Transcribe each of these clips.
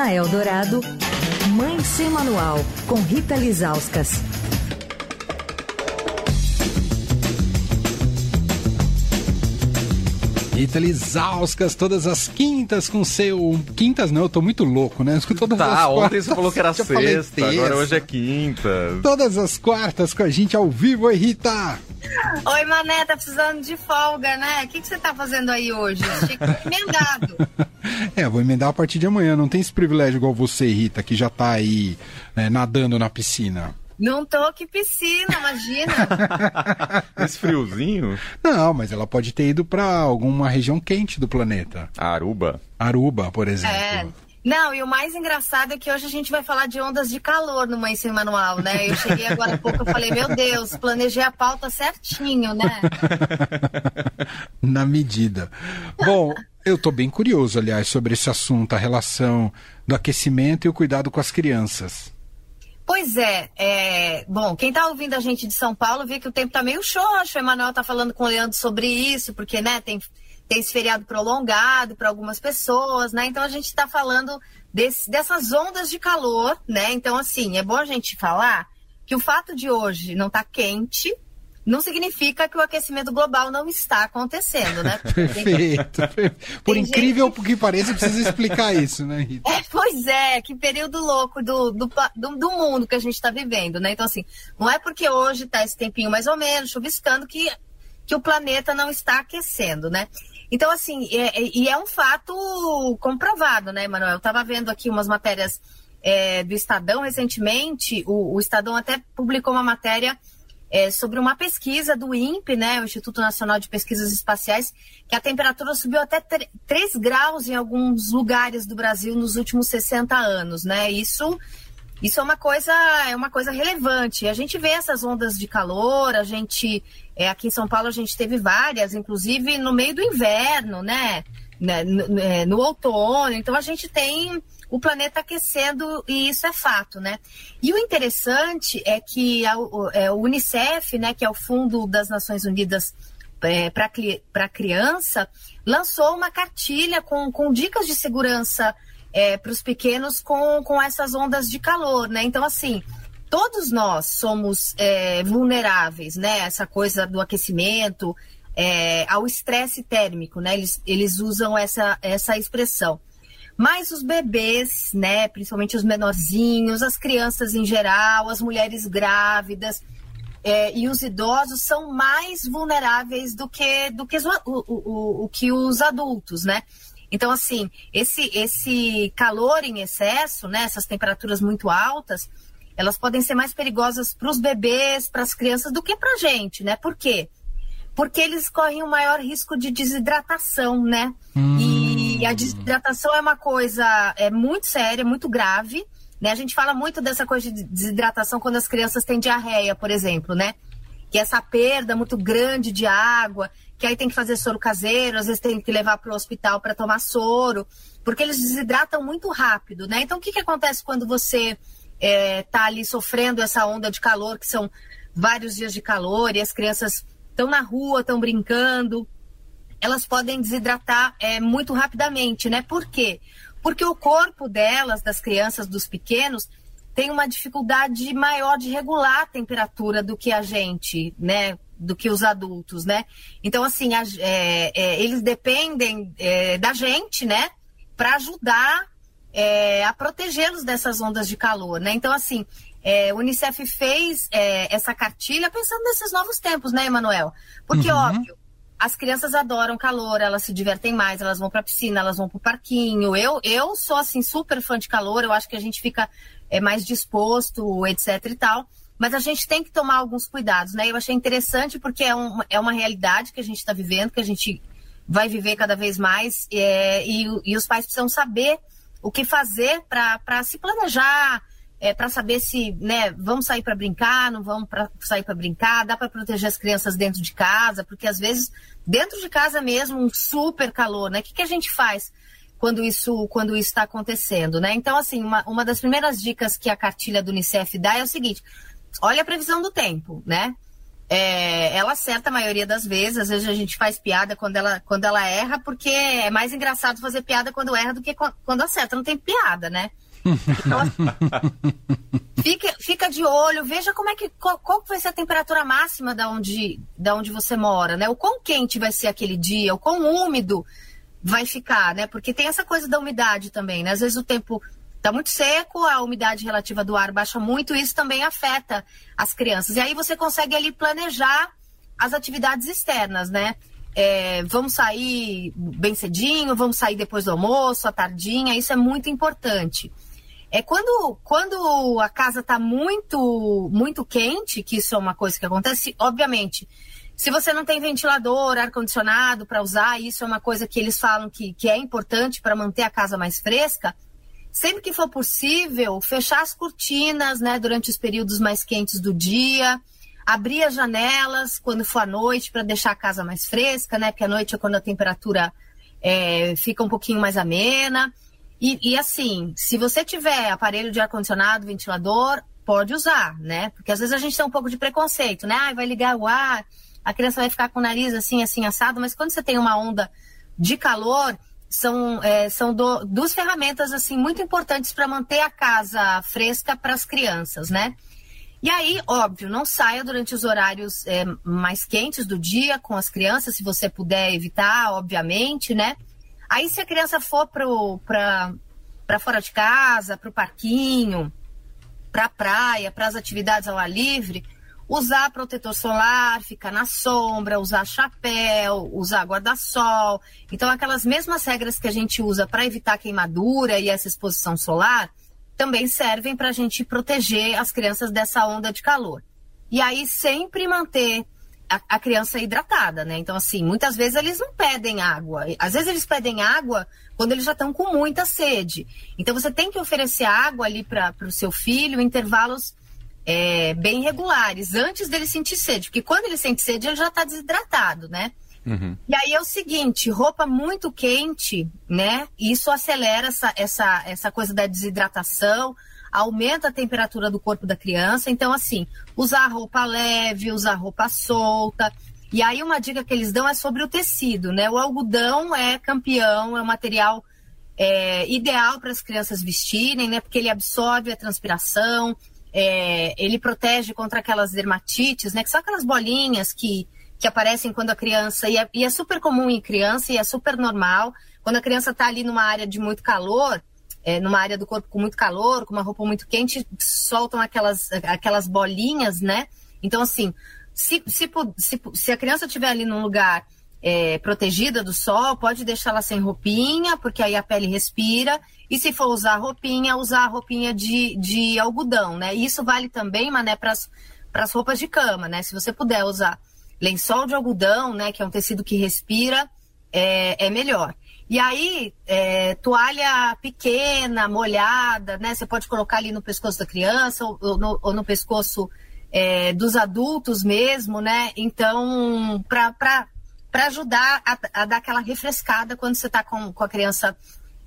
Na Eldorado, Mãe Sem Manual, com Rita Lizauskas. Rita Lizauskas, todas as quintas com seu. Quintas não, eu tô muito louco, né? Todas tá, ontem você falou que era sexta, agora hoje é quinta. Todas as quartas com a gente ao vivo, oi Rita! Oi, Mané, tá precisando de folga, né? O que, que você tá fazendo aí hoje? Achei que emendado. é, vou emendar a partir de amanhã. Não tem esse privilégio igual você, Rita, que já tá aí né, nadando na piscina. Não tô que piscina, imagina. Esse friozinho? Não, mas ela pode ter ido para alguma região quente do planeta. Aruba. Aruba, por exemplo. É. Não, e o mais engraçado é que hoje a gente vai falar de ondas de calor no Mãe Sem Manual, né? Eu cheguei agora há pouco e falei, meu Deus, planejei a pauta certinho, né? Na medida. Bom, eu tô bem curioso, aliás, sobre esse assunto, a relação do aquecimento e o cuidado com as crianças. Pois é, é, bom, quem está ouvindo a gente de São Paulo vê que o tempo está meio xoxo, o Emanuel está falando com o Leandro sobre isso, porque, né, tem, tem esse feriado prolongado para algumas pessoas, né, então a gente está falando desse, dessas ondas de calor, né, então, assim, é bom a gente falar que o fato de hoje não estar tá quente, não significa que o aquecimento global não está acontecendo, né? Perfeito. Por Tem incrível gente... que pareça, precisa explicar isso, né, Rita? É, pois é, que período louco do, do, do, do mundo que a gente está vivendo, né? Então, assim, não é porque hoje está esse tempinho mais ou menos, chuviscando, que, que o planeta não está aquecendo, né? Então, assim, é, é, e é um fato comprovado, né, Manuel? Eu estava vendo aqui umas matérias é, do Estadão recentemente, o, o Estadão até publicou uma matéria é, sobre uma pesquisa do INPE, né, o Instituto Nacional de Pesquisas Espaciais, que a temperatura subiu até 3 graus em alguns lugares do Brasil nos últimos 60 anos, né? Isso isso é uma coisa é uma coisa relevante. A gente vê essas ondas de calor, a gente é, aqui em São Paulo a gente teve várias, inclusive no meio do inverno, né? Né no, é, no outono. Então a gente tem o planeta aquecendo e isso é fato, né? E o interessante é que a, é, o Unicef, né, que é o Fundo das Nações Unidas é, para a criança, lançou uma cartilha com, com dicas de segurança é, para os pequenos com, com essas ondas de calor, né? Então, assim, todos nós somos é, vulneráveis, né? Essa coisa do aquecimento, é, ao estresse térmico, né? Eles, eles usam essa, essa expressão. Mas os bebês, né, principalmente os menorzinhos, as crianças em geral, as mulheres grávidas é, e os idosos são mais vulneráveis do que, do que o, o, o, que os adultos, né? Então, assim, esse, esse calor em excesso, né, essas temperaturas muito altas, elas podem ser mais perigosas para os bebês, para as crianças, do que para a gente, né? Por quê? Eles correm o maior risco de desidratação, né? Hum. E a desidratação é uma coisa é muito séria, muito grave. Né? A gente fala muito dessa coisa de desidratação quando as crianças têm diarreia, por exemplo, né? Que é essa perda muito grande de água, que aí tem que fazer soro caseiro, às vezes tem que levar para o hospital para tomar soro, porque eles desidratam muito rápido, né? Então, o que, que acontece quando você está é, tá ali sofrendo essa onda de calor, que são vários dias de calor, e as crianças estão na rua, estão brincando, elas podem desidratar é, muito rapidamente, né? Por quê? Porque o corpo delas, das crianças, dos pequenos, tem uma dificuldade maior de regular a temperatura do que a gente, né? Do que os adultos, né? Então, assim, a, é, é, eles dependem é, da gente, né? Para ajudar é, a protegê-los dessas ondas de calor, né? Então, assim, é, o Unicef fez é, essa cartilha pensando nesses novos tempos, né, Emanuel? Porque, uhum. óbvio, as crianças adoram calor, elas se divertem mais, elas vão para a piscina, elas vão para o parquinho. Eu, eu sou assim super fã de calor, eu acho que a gente fica é, mais disposto, etc e tal. Mas a gente tem que tomar alguns cuidados, né? Eu achei interessante porque é, um, é uma realidade que a gente está vivendo, que a gente vai viver cada vez mais, é, e, e os pais precisam saber o que fazer para se planejar, é, para saber se, né, vamos sair para brincar, não vamos pra, sair para brincar, dá para proteger as crianças dentro de casa, porque às vezes dentro de casa mesmo um super calor, né? O que, que a gente faz quando isso quando isso está acontecendo, né? Então assim, uma, uma das primeiras dicas que a cartilha do Unicef dá é o seguinte: olha a previsão do tempo, né? é, ela acerta a maioria das vezes. Às vezes a gente faz piada quando ela, quando ela erra, porque é mais engraçado fazer piada quando erra do que quando acerta. Não tem piada, né? Então, fica, fica de olho, veja como é que qual, qual, vai ser a temperatura máxima da onde, da onde você mora, né? O quão quente vai ser aquele dia, o quão úmido vai ficar, né? Porque tem essa coisa da umidade também, né? Às vezes o tempo está muito seco, a umidade relativa do ar baixa muito, e isso também afeta as crianças. E aí você consegue ali planejar as atividades externas, né? É, vamos sair bem cedinho, vamos sair depois do almoço, à tardinha, isso é muito importante. É quando, quando a casa está muito, muito quente, que isso é uma coisa que acontece, obviamente, se você não tem ventilador, ar-condicionado para usar, isso é uma coisa que eles falam que, que é importante para manter a casa mais fresca. Sempre que for possível, fechar as cortinas né, durante os períodos mais quentes do dia, abrir as janelas quando for à noite para deixar a casa mais fresca, né? Porque à noite é quando a temperatura é, fica um pouquinho mais amena. E, e assim, se você tiver aparelho de ar-condicionado, ventilador, pode usar, né? Porque às vezes a gente tem um pouco de preconceito, né? Ah, vai ligar o ar, a criança vai ficar com o nariz assim, assim, assado, mas quando você tem uma onda de calor, são, é, são do, duas ferramentas assim muito importantes para manter a casa fresca para as crianças, né? E aí, óbvio, não saia durante os horários é, mais quentes do dia com as crianças, se você puder evitar, obviamente, né? Aí, se a criança for para fora de casa, para o parquinho, para a praia, para as atividades ao ar livre, usar protetor solar, ficar na sombra, usar chapéu, usar guarda-sol. Então, aquelas mesmas regras que a gente usa para evitar queimadura e essa exposição solar também servem para a gente proteger as crianças dessa onda de calor. E aí, sempre manter a, a, criança hidratada, né? Então, assim, muitas vezes eles não pedem água. Às vezes eles pedem água quando eles já estão com muita sede. Então, você tem que oferecer água ali para o seu filho em intervalos é, bem regulares, antes dele sentir sede. Porque quando ele sente sede, ele já está desidratado, né? Uhum. E aí é o seguinte, roupa muito quente, né? Isso acelera essa, essa, essa coisa da desidratação, aumenta a temperatura do corpo da criança. Então, assim, usar roupa leve, usar roupa solta. E aí, uma dica que eles dão é sobre o tecido, né? O algodão é campeão, é um material é, ideal para as crianças vestirem, né? Porque ele absorve a transpiração, é, ele protege contra aquelas dermatites, né? Que são aquelas bolinhas que, que aparecem quando a criança. E é, e é super comum em criança e é super normal. Quando a criança está ali numa área de muito calor, é, numa área do corpo com muito calor, com uma roupa muito quente, soltam aquelas, aquelas bolinhas, né? Então, assim, se, se, se, se a criança estiver ali num lugar é, protegida do sol, pode deixá-la sem roupinha, porque aí a pele respira. E se for usar roupinha, usar roupinha de, de algodão, né? Isso vale também, mané, para as roupas de cama, né? Se você puder usar lençol de algodão, né, que é um tecido que respira, é, é melhor. E aí, é, toalha pequena, molhada, né? Você pode colocar ali no pescoço da criança ou, ou, no, ou no, pescoço é, dos adultos mesmo, né? Então, para ajudar a, a, dar aquela refrescada quando você está com, com a criança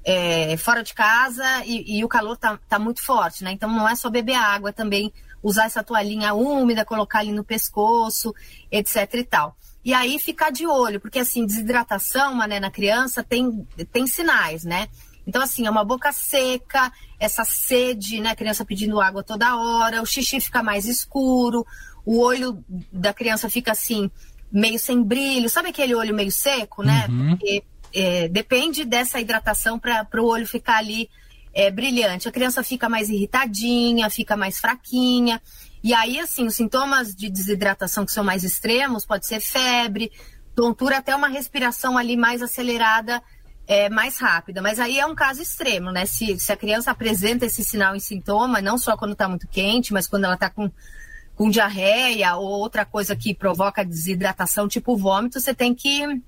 é, fora de casa e, e, o calor tá, tá muito forte, né? Então, não é só beber água, é também usar essa toalhinha úmida, colocar ali no pescoço, etc e tal. E aí ficar de olho, porque assim, desidratação, mané, na criança tem, tem sinais, né? Então, assim, é uma boca seca, essa sede, né? A criança pedindo água toda hora, o xixi fica mais escuro, o olho da criança fica assim, meio sem brilho. Sabe aquele olho meio seco, né? Uhum. Porque é, depende dessa hidratação para o olho ficar ali é, brilhante. A criança fica mais irritadinha, fica mais fraquinha. E aí, assim, os sintomas de desidratação que são mais extremos pode ser febre, tontura, até uma respiração ali mais acelerada, é, mais rápida. Mas aí é um caso extremo, né? Se, se a criança apresenta esse sinal em sintoma, não só quando está muito quente, mas quando ela está com, com diarreia ou outra coisa que provoca desidratação, tipo vômito, você tem que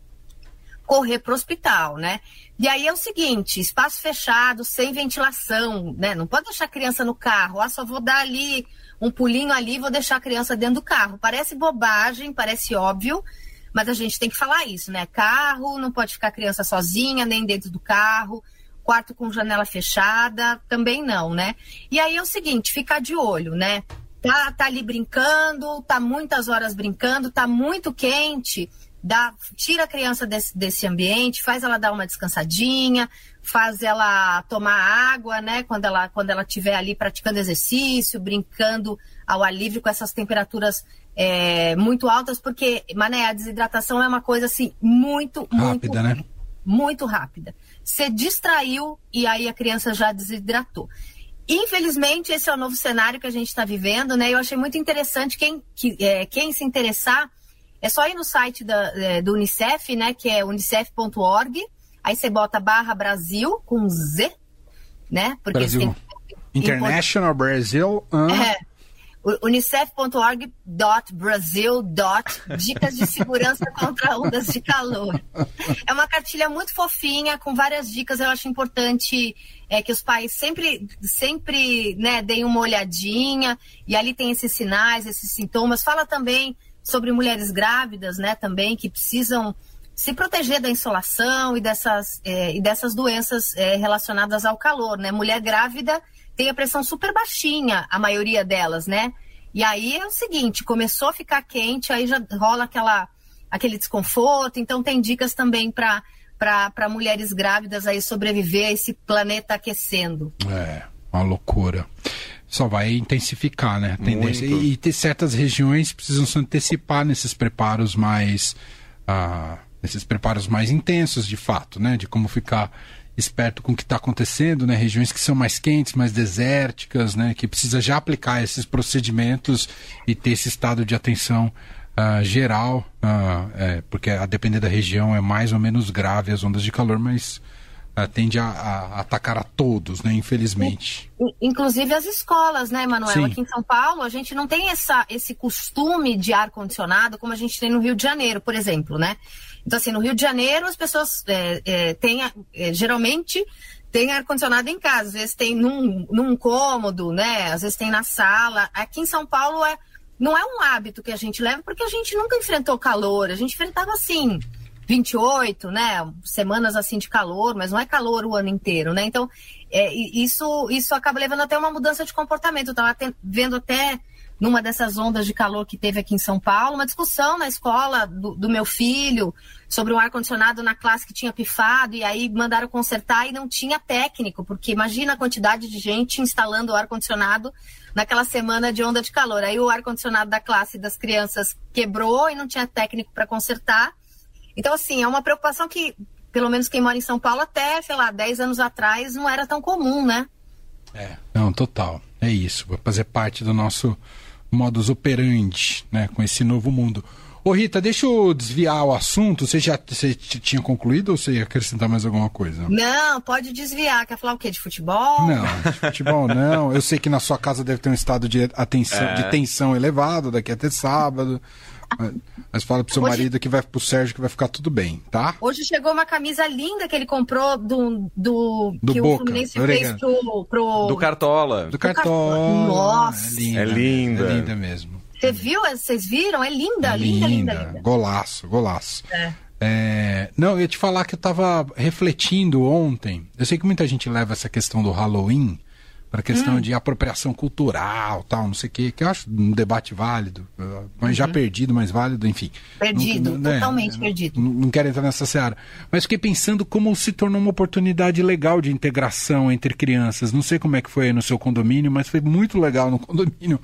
correr para o hospital, né? E aí é o seguinte, espaço fechado, sem ventilação, né? Não pode deixar a criança no carro, ah, só vou dar ali um pulinho ali, vou deixar a criança dentro do carro. Parece bobagem, parece óbvio, mas a gente tem que falar isso, né? Carro, não pode ficar a criança sozinha, nem dentro do carro. Quarto com janela fechada, também não, né? E aí é o seguinte, ficar de olho, né? tá, tá ali brincando, tá muitas horas brincando, tá muito quente, dá, tira a criança desse, desse ambiente, faz ela dar uma descansadinha, faz ela tomar água, né? Quando ela quando ela estiver ali praticando exercício, brincando ao ar livre com essas temperaturas é, muito altas, porque, mané, a desidratação é uma coisa assim muito, rápida, muito, né? Muito rápida. Você distraiu e aí a criança já desidratou. Infelizmente, esse é o novo cenário que a gente está vivendo, né? Eu achei muito interessante quem, que, é, quem se interessar, é só ir no site da, é, do Unicef, né? Que é unicef.org. Aí você bota barra Brasil com Z, né? Porque Brasil. Tem... International Brasil. Uh. É unicef.org.brasil. Dicas de segurança contra ondas de calor. É uma cartilha muito fofinha, com várias dicas. Eu acho importante é, que os pais sempre, sempre né, deem uma olhadinha. E ali tem esses sinais, esses sintomas. Fala também sobre mulheres grávidas, né, também, que precisam se proteger da insolação e dessas, é, e dessas doenças é, relacionadas ao calor, né? Mulher grávida tem a pressão super baixinha, a maioria delas, né? E aí é o seguinte, começou a ficar quente, aí já rola aquela, aquele desconforto. Então tem dicas também para para mulheres grávidas aí sobreviver a esse planeta aquecendo. É, uma loucura. Só vai intensificar, né? A tendência. E, e ter certas regiões precisam se antecipar nesses preparos mais. Ah, nesses preparos mais intensos, de fato, né? De como ficar esperto com o que está acontecendo, né? Regiões que são mais quentes, mais desérticas, né? Que precisa já aplicar esses procedimentos e ter esse estado de atenção uh, geral, uh, é, porque a depender da região é mais ou menos grave as ondas de calor, mas tende a, a, atacar a todos, né? Infelizmente. Inclusive as escolas, né, Manuel? Aqui em São Paulo a gente não tem essa, esse costume de ar condicionado como a gente tem no Rio de Janeiro, por exemplo, né? Então, assim, no Rio de Janeiro, as pessoas é, é, têm, é, geralmente, tem ar-condicionado em casa. Às vezes tem num, num cômodo, né? Às vezes tem na sala. Aqui em São Paulo, é, não é um hábito que a gente leva, porque a gente nunca enfrentou calor. A gente enfrentava, assim, 28, né? Semanas, assim, de calor, mas não é calor o ano inteiro, né? Então, é, isso, isso acaba levando até uma mudança de comportamento. Eu estava vendo até numa dessas ondas de calor que teve aqui em São Paulo, uma discussão na escola do, do meu filho sobre um ar-condicionado na classe que tinha pifado, e aí mandaram consertar e não tinha técnico, porque imagina a quantidade de gente instalando o ar-condicionado naquela semana de onda de calor. Aí o ar-condicionado da classe das crianças quebrou e não tinha técnico para consertar. Então, assim, é uma preocupação que, pelo menos quem mora em São Paulo, até, sei lá, 10 anos atrás, não era tão comum, né? É, não, total. É isso. Vai fazer parte do nosso modus operandi, né, com esse novo mundo. Ô Rita, deixa eu desviar o assunto. Você já você tinha concluído ou você ia acrescentar mais alguma coisa? Não, pode desviar. Quer falar o quê? De futebol? Não, de futebol não. Eu sei que na sua casa deve ter um estado de atenção, é. de tensão elevado daqui até sábado. Mas fala pro seu Hoje... marido que vai pro Sérgio que vai ficar tudo bem, tá? Hoje chegou uma camisa linda que ele comprou do. Do, do que Boca, o Fluminense fez pro, pro. Do Cartola. Do Cartola. Nossa! É linda. É linda, é linda mesmo. Você viu? Vocês viram? É linda, é linda, linda, linda, Golaço, golaço. É. É, não, eu ia te falar que eu estava refletindo ontem. Eu sei que muita gente leva essa questão do Halloween para a questão hum. de apropriação cultural, tal, não sei o quê, que eu acho um debate válido, mas uhum. já perdido, mas válido, enfim. Perdido, não, né, totalmente perdido. Não, não quero entrar nessa seara. Mas fiquei pensando como se tornou uma oportunidade legal de integração entre crianças. Não sei como é que foi no seu condomínio, mas foi muito legal no condomínio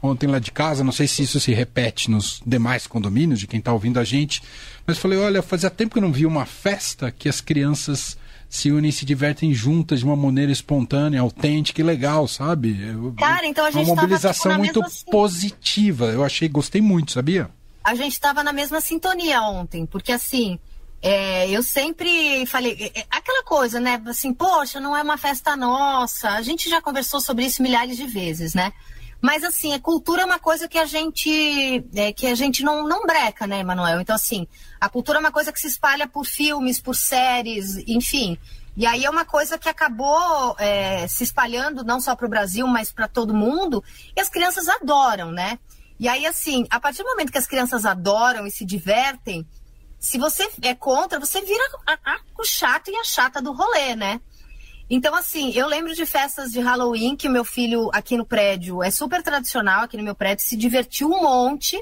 ontem lá de casa. Não sei se isso se repete nos demais condomínios de quem está ouvindo a gente. Mas falei, olha, fazia tempo que eu não vi uma festa que as crianças se unem e se divertem juntas de uma maneira espontânea, autêntica e legal, sabe? Cara, então a gente Uma mobilização tava, tipo, muito positiva. Eu achei, gostei muito, sabia? A gente estava na mesma sintonia ontem, porque assim, é, eu sempre falei, é, é, aquela coisa, né? Assim, poxa, não é uma festa nossa. A gente já conversou sobre isso milhares de vezes, né? Mas assim, a cultura é uma coisa que a gente é, que a gente não, não breca, né, Manuel? Então, assim, a cultura é uma coisa que se espalha por filmes, por séries, enfim. E aí é uma coisa que acabou é, se espalhando não só para o Brasil, mas para todo mundo, e as crianças adoram, né? E aí, assim, a partir do momento que as crianças adoram e se divertem, se você é contra, você vira a, a, o chato e a chata do rolê, né? Então, assim, eu lembro de festas de Halloween que o meu filho aqui no prédio é super tradicional, aqui no meu prédio, se divertiu um monte.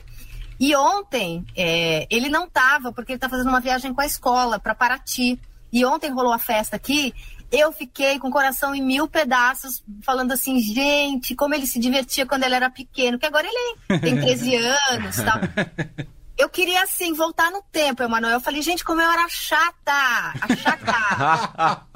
E ontem é, ele não estava, porque ele está fazendo uma viagem com a escola para Paraty. E ontem rolou a festa aqui. Eu fiquei com o coração em mil pedaços, falando assim, gente, como ele se divertia quando ele era pequeno, que agora ele tem 13 anos tal. Eu queria, assim, voltar no tempo, Emanuel. Eu falei, gente, como eu era chata! A chata!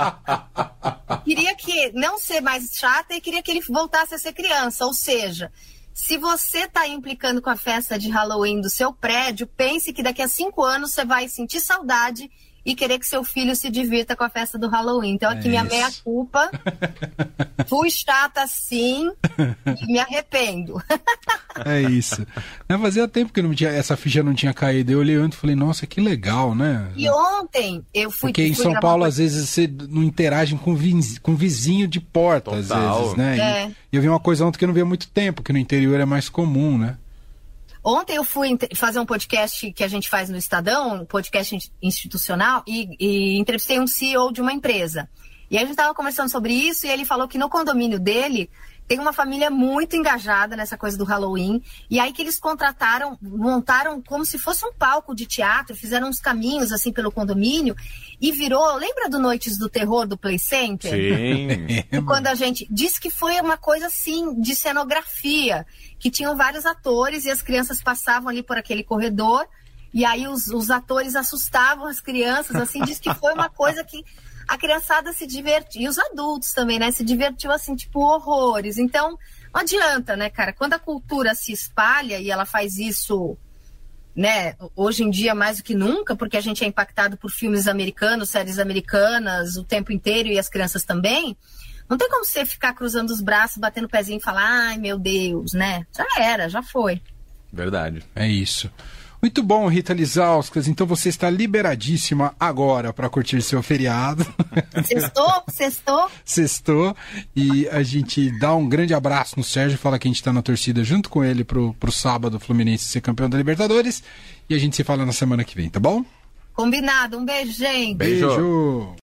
queria que não ser mais chata e queria que ele voltasse a ser criança. Ou seja, se você está implicando com a festa de Halloween do seu prédio, pense que daqui a cinco anos você vai sentir saudade e querer que seu filho se divirta com a festa do Halloween. Então, aqui é minha meia-culpa. Fui chata sim e me arrependo. é isso. Não, fazia tempo que não tinha, essa ficha não tinha caído. Eu olhei ontem e falei, nossa, que legal, né? E ontem eu fui. Porque em fui São Paulo, às vezes, você não interage com, vizinho, com vizinho de porta, Total. às vezes, né? É. E eu vi uma coisa ontem que eu não vi há muito tempo, que no interior é mais comum, né? Ontem eu fui fazer um podcast que a gente faz no Estadão, um podcast institucional, e, e entrevistei um CEO de uma empresa. E a gente estava conversando sobre isso e ele falou que no condomínio dele tem uma família muito engajada nessa coisa do Halloween. E aí que eles contrataram, montaram como se fosse um palco de teatro, fizeram uns caminhos assim pelo condomínio e virou. Lembra do Noites do Terror do Play Center? Sim. quando a gente disse que foi uma coisa assim de cenografia, que tinham vários atores e as crianças passavam ali por aquele corredor. E aí os, os atores assustavam as crianças, assim, diz que foi uma coisa que a criançada se divertiu, e os adultos também, né? Se divertiu assim, tipo, horrores. Então, não adianta, né, cara? Quando a cultura se espalha e ela faz isso, né, hoje em dia mais do que nunca, porque a gente é impactado por filmes americanos, séries americanas o tempo inteiro e as crianças também. Não tem como você ficar cruzando os braços, batendo o pezinho e falar, ai meu Deus, né? Já era, já foi. Verdade. É isso. Muito bom, Rita Lizauskas. Então você está liberadíssima agora para curtir seu feriado. Sextou? Sextou? Sextou. E a gente dá um grande abraço no Sérgio, fala que a gente está na torcida junto com ele pro, pro sábado Fluminense ser campeão da Libertadores. E a gente se fala na semana que vem, tá bom? Combinado. Um beijo, gente. Beijo. Beijo.